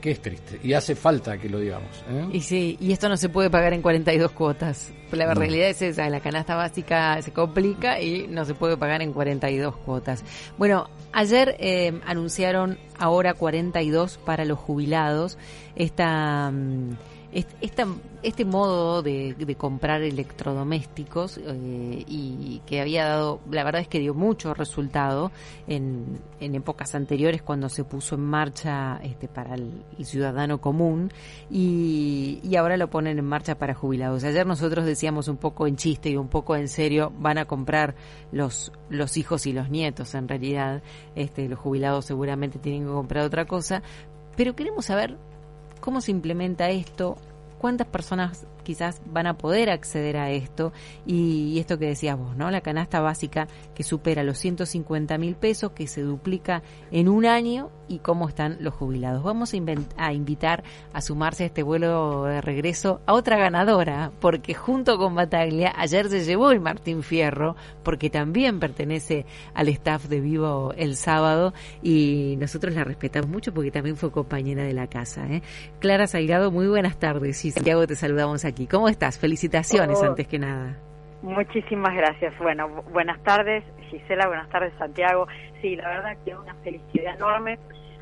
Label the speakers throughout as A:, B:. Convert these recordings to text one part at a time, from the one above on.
A: que es triste y hace falta que lo digamos. ¿eh?
B: Y sí, y esto no se puede pagar en 42 cuotas. La realidad es esa, la canasta básica se complica y no se puede pagar en 42 cuotas. Bueno, ayer eh, anunciaron ahora 42 para los jubilados. Esta... Mm, este modo de, comprar electrodomésticos eh, y que había dado, la verdad es que dio mucho resultado en, en épocas anteriores cuando se puso en marcha este, para el, ciudadano común y, y, ahora lo ponen en marcha para jubilados. Ayer nosotros decíamos un poco en chiste y un poco en serio, van a comprar los, los hijos y los nietos en realidad, este, los jubilados seguramente tienen que comprar otra cosa, pero queremos saber cómo se implementa esto, cuántas personas quizás van a poder acceder a esto y, esto que decías vos, ¿no? La canasta básica que supera los 150 mil pesos, que se duplica en un año y cómo están los jubilados. Vamos a, invitar a sumarse a este vuelo de regreso a otra ganadora, porque junto con Bataglia ayer se llevó el Martín Fierro, porque también pertenece al staff de Vivo el sábado y nosotros la respetamos mucho porque también fue compañera de la casa. ¿eh? Clara Salgado, muy buenas tardes y Santiago te saludamos aquí. ¿Cómo estás? Felicitaciones oh. antes que nada.
C: Muchísimas gracias. Bueno, buenas tardes Gisela, buenas tardes Santiago. Sí, la verdad que una felicidad enorme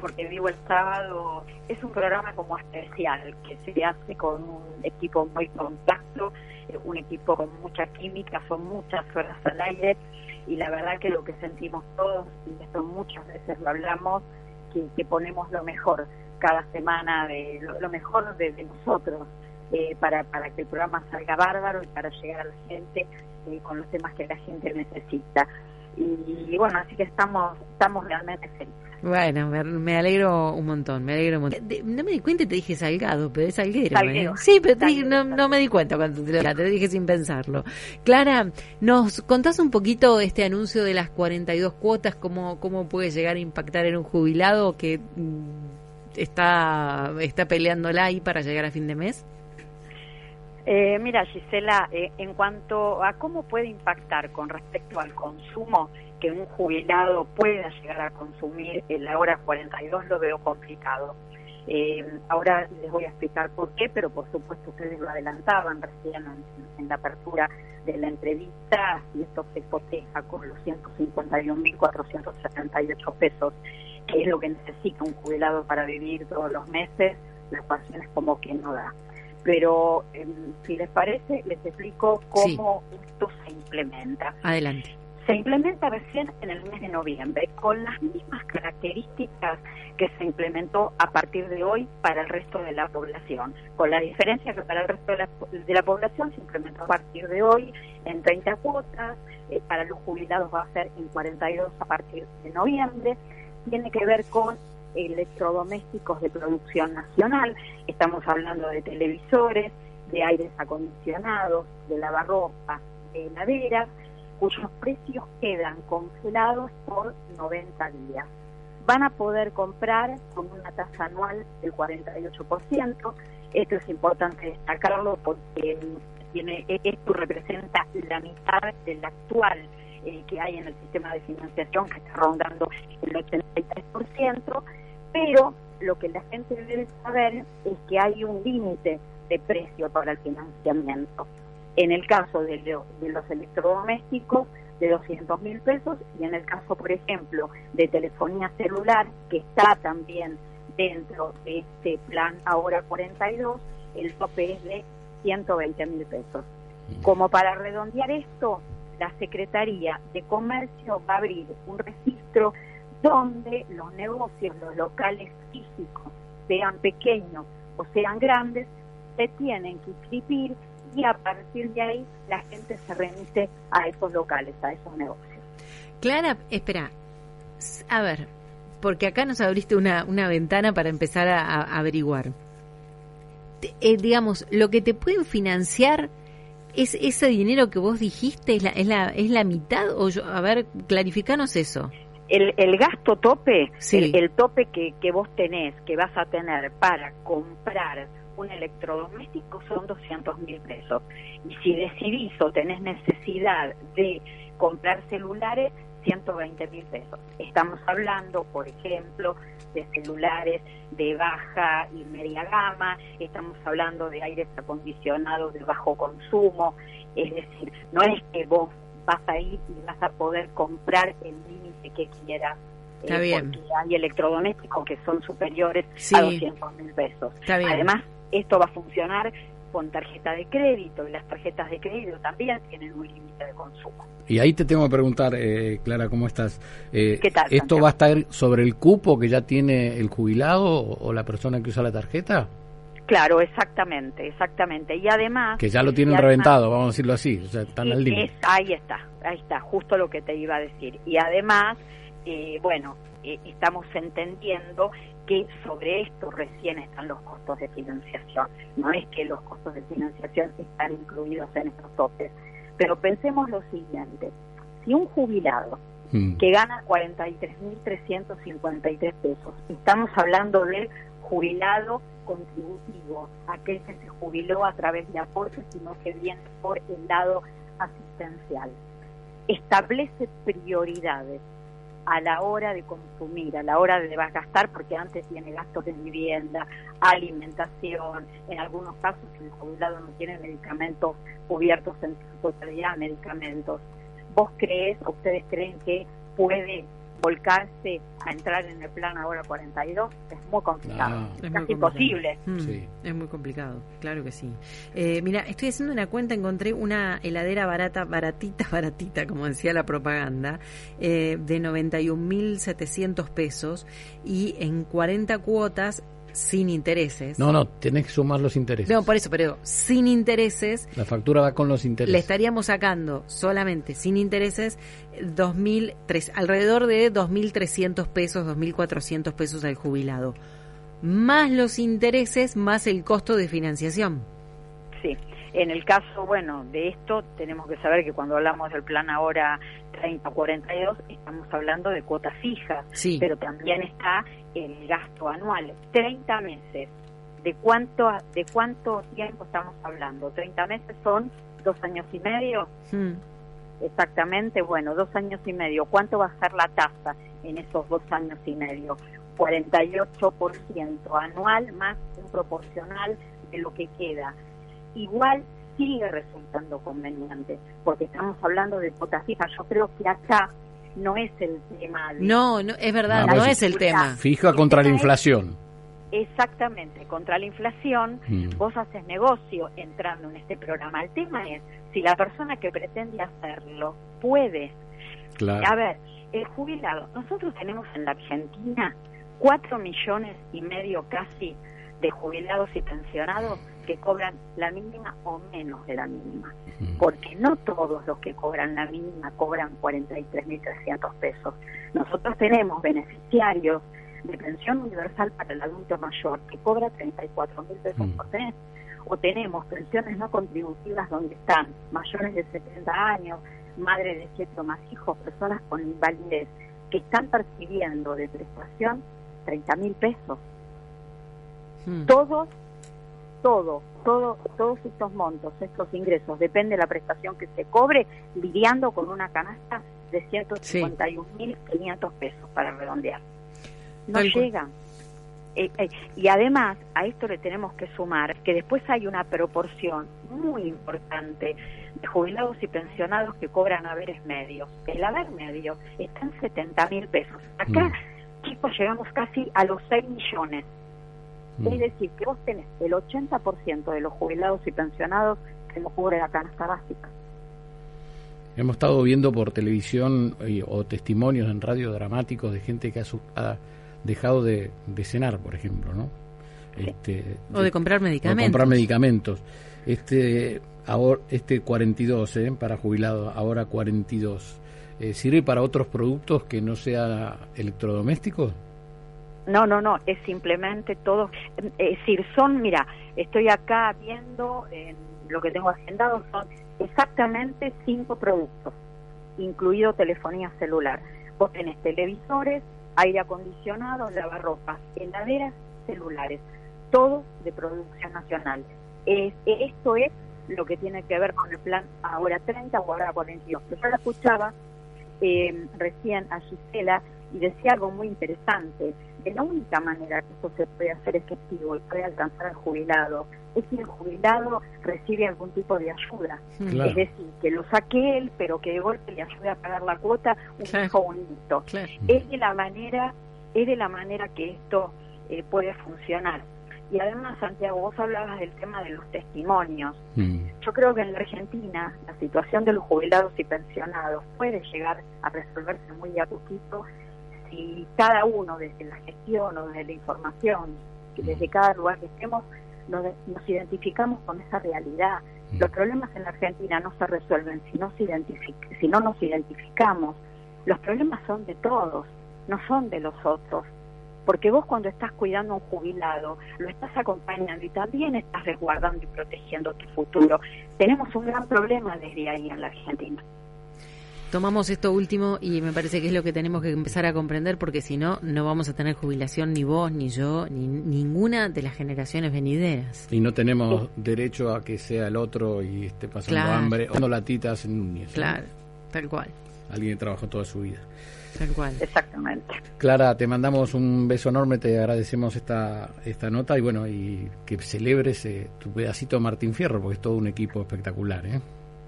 C: porque vivo el sábado. Es un programa como especial que se hace con un equipo muy compacto, eh, un equipo con mucha química, son muchas horas al aire y la verdad que lo que sentimos todos, y esto muchas veces lo hablamos, que, que ponemos lo mejor cada semana, de lo, mejor de nosotros eh, para, para que el programa salga bárbaro y para llegar a la gente eh, con los temas que la gente necesita. Y, bueno, así que estamos, estamos realmente felices.
B: Bueno, me, alegro un montón, me alegro un montón. no me di cuenta y te dije Salgado, pero es Salguero. ¿eh? Sí, pero no, no, me di cuenta cuando te lo, te dije sin pensarlo. Clara, ¿nos contás un poquito este anuncio de las 42 cuotas, cómo, cómo puede llegar a impactar en un jubilado que mm, está, está peleándola ahí para llegar a fin de mes?
C: Eh, mira, Gisela, eh, en cuanto a cómo puede impactar con respecto al consumo que un jubilado pueda llegar a consumir en la hora 42, lo veo complicado. Eh, ahora les voy a explicar por qué, pero por supuesto ustedes lo adelantaban recién en, la apertura de la entrevista, y esto se coteja con los 151.478 pesos, que es lo que necesita un jubilado para vivir todos los meses, las ecuación como que no da pero em, si les parece, les explico cómo esto se implementa.
B: Adelante.
C: Se implementa recién en el mes de noviembre, con las mismas características que se implementó a partir de hoy para el resto de la población, con la diferencia que para el resto de la, de la población se implementó a partir de hoy en 30 cuotas, eh, para los jubilados va a ser en 42 a partir de noviembre, tiene que ver con electrodomésticos de producción nacional, estamos hablando de televisores, de aires acondicionados, de lavarropas, de heladeras, cuyos precios quedan congelados por 90 días. Van a poder comprar con una tasa anual del 48%. Esto es importante destacarlo porque tiene, esto representa la mitad del actual eh, que hay en el sistema de financiación, que está rondando el 83%, pero lo que la gente debe saber es que hay un límite de precio para el financiamiento. En el caso de, los electrodomésticos, de 200 mil pesos, y en el caso, por ejemplo, de telefonía celular, que está también dentro de este plan ahora 42, el tope es de 120 mil pesos. Como para redondear esto, la Secretaría de Comercio va a abrir un registro donde los negocios, los locales físicos, sean pequeños o sean grandes, se tienen que inscribir y a partir de ahí la gente se remite a esos locales, a esos negocios.
B: Clara, espera, a ver, porque acá nos abriste una, ventana para empezar a, averiguar. Eh, digamos, lo que te pueden financiar es ese dinero que vos dijiste, es la, es la, es la mitad, o yo, a ver, clarificanos eso
C: el, el gasto tope, el, tope que, que vos tenés, que vas a tener para comprar un electrodoméstico son 200 mil pesos. Y si decidís o tenés necesidad de comprar celulares, 120 mil pesos. Estamos hablando, por ejemplo, de celulares de baja y media gama, estamos hablando de aires acondicionados de bajo consumo, es decir, no es que vos vas a ir y vas a poder comprar el límite que quieras.
B: Está eh, bien.
C: Porque hay electrodomésticos que son superiores a 200 mil pesos. Además, esto va a funcionar con tarjeta de crédito y las tarjetas de crédito también tienen un límite de consumo.
A: Y ahí te tengo que preguntar, eh, Clara, ¿cómo estás?
C: Eh, ¿Qué tal,
A: ¿Esto va a estar sobre el cupo que ya tiene el jubilado o la persona que usa la tarjeta?
C: Claro, exactamente, exactamente. Y además...
A: Que ya lo tienen reventado, vamos a decirlo así, o sea, están al límite.
C: Ahí está, ahí está, justo lo que te iba a decir. Y además, eh, bueno, eh, estamos entendiendo que sobre esto recién están los costos de financiación. No es que los costos de financiación están incluidos en estos topes. Pero pensemos lo siguiente, si un jubilado mm. que gana 43.353 pesos, estamos hablando de jubilado contributivo, aquel que se jubiló a través de aportes, sino que viene por el lado asistencial. Establece prioridades a la hora de consumir, a la hora de gastar, porque antes tiene gastos de vivienda, alimentación, en algunos casos el jubilado no tiene medicamentos cubiertos en su totalidad, medicamentos. ¿Vos crees, ustedes creen que puede volcarse a entrar en el plan ahora 42 es muy complicado, es casi imposible.
B: Mm, es muy complicado, claro que sí. Eh, mira, estoy haciendo una cuenta, encontré una heladera barata, baratita, baratita, como decía la propaganda, eh, de 91.700 pesos y en 40 cuotas sin intereses.
A: No, no, tenés que sumar los intereses.
B: No, por eso, pero sin intereses.
A: La factura va con los intereses.
B: Le estaríamos sacando solamente sin intereses 2000, alrededor de 2.300 pesos, 2.400 pesos al jubilado. Más los intereses, más el costo de financiación.
C: Sí. En el caso, bueno, de esto tenemos que saber que cuando hablamos del plan ahora 30-42 estamos hablando de cuotas fijas,
B: sí.
C: pero también está el gasto anual, 30 meses. ¿De cuánto, ¿De cuánto tiempo estamos hablando? 30 meses son dos años y medio. Hmm. Exactamente, bueno, dos años y medio. ¿Cuánto va a ser la tasa en esos dos años y medio? 48% anual más un proporcional de lo que queda igual sigue resultando conveniente, porque estamos hablando de cuotas fijas. Yo creo que acá no es el tema.
B: no, no, es verdad, no, es el tema.
A: Fija contra la inflación.
C: Exactamente, contra la inflación, mm. vos haces negocio entrando en este programa. El tema es si la persona que pretende hacerlo puede.
A: Claro.
C: A ver, el jubilado, nosotros tenemos en la Argentina cuatro millones y medio casi de jubilados y pensionados que cobran la mínima o menos de la mínima, porque no todos los que cobran la mínima cobran 43.300 pesos. Nosotros tenemos beneficiarios de pensión universal para el adulto mayor que cobra 34.000 pesos por mes, o tenemos pensiones no contributivas donde están mayores de 70 años, madres de siete o más hijos, personas con invalidez, que están percibiendo de prestación 30.000 pesos. Todos todo, todo, todos estos montos, estos ingresos, depende de la prestación que se cobre, lidiando con una canasta de 151.500 pesos para redondear. No llegan. Eh, eh, y además a esto le tenemos que sumar que después hay una proporción muy importante de jubilados y pensionados que cobran haberes medios. El haber medio está en 70 mil pesos. Acá, mm. chicos, llegamos casi a los 6 millones Mm. Es decir, que vos tenés el 80% de los jubilados y pensionados que no cubre la canasta básica.
A: Hemos estado viendo por televisión o testimonios en radio dramáticos de gente que ha, dejado de, cenar, por ejemplo, ¿no?
B: Este, o de, comprar medicamentos.
A: comprar medicamentos. Este, ahora, este 42, ¿eh? para jubilados, ahora 42. Eh, ¿Sirve para otros productos que no sea electrodomésticos?
C: No, no, no, es simplemente todo. Es decir, son, mira, estoy acá viendo en lo que tengo agendado, son exactamente cinco productos, incluido telefonía celular. Vos tenés televisores, aire acondicionado, lavarropas, heladeras, celulares, todo de producción nacional. Es, esto es lo que tiene que ver con el plan ahora 30 o ahora 42. Yo la escuchaba eh, recién a Gisela y decía algo muy interesante. De la única manera que esto se puede hacer efectivo y puede alcanzar al jubilado es si el jubilado recibe algún tipo de ayuda. Es decir, que lo saque él, pero que de golpe le ayude a pagar la cuota un claro. hijo bonito. Es de la manera, es de la manera que esto eh, puede funcionar. Y además, Santiago, vos hablabas del tema de los testimonios. Mm. Yo creo que en la Argentina la situación de los jubilados y pensionados puede llegar a resolverse muy a poquito si cada uno, desde la gestión o desde la información, mm. desde cada lugar que estemos, nos, identificamos con esa realidad. Mm. Los problemas en la Argentina no se resuelven si no, se si no nos identificamos. Los problemas son de todos, no son de los otros porque vos cuando estás cuidando a un jubilado, lo estás acompañando y también estás resguardando y protegiendo tu futuro. Tenemos un gran problema desde ahí en la Argentina.
B: Tomamos esto último y me parece que es lo que tenemos que empezar a comprender porque si no, no vamos a tener jubilación ni vos, ni yo, ni ninguna de las generaciones venideras.
A: Y no tenemos derecho a que sea el otro y esté pasando hambre o no latitas en un
B: Claro, tal cual.
A: Alguien que trabajó toda su vida.
C: Exactamente.
A: Clara, te mandamos un beso enorme, te agradecemos esta, esta nota y bueno, y que celebres eh, tu pedacito Martín Fierro, porque es todo un equipo espectacular. ¿eh?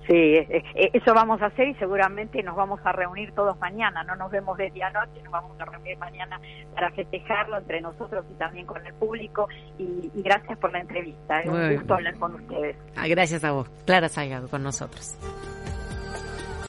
C: Sí, eso vamos a hacer y seguramente nos vamos a reunir todos mañana, no nos vemos desde anoche, nos vamos a reunir mañana para festejarlo entre nosotros y también con el público. Y, gracias por la entrevista, es un gusto hablar con ustedes.
B: Ah, gracias a vos, Clara Salgado con nosotros.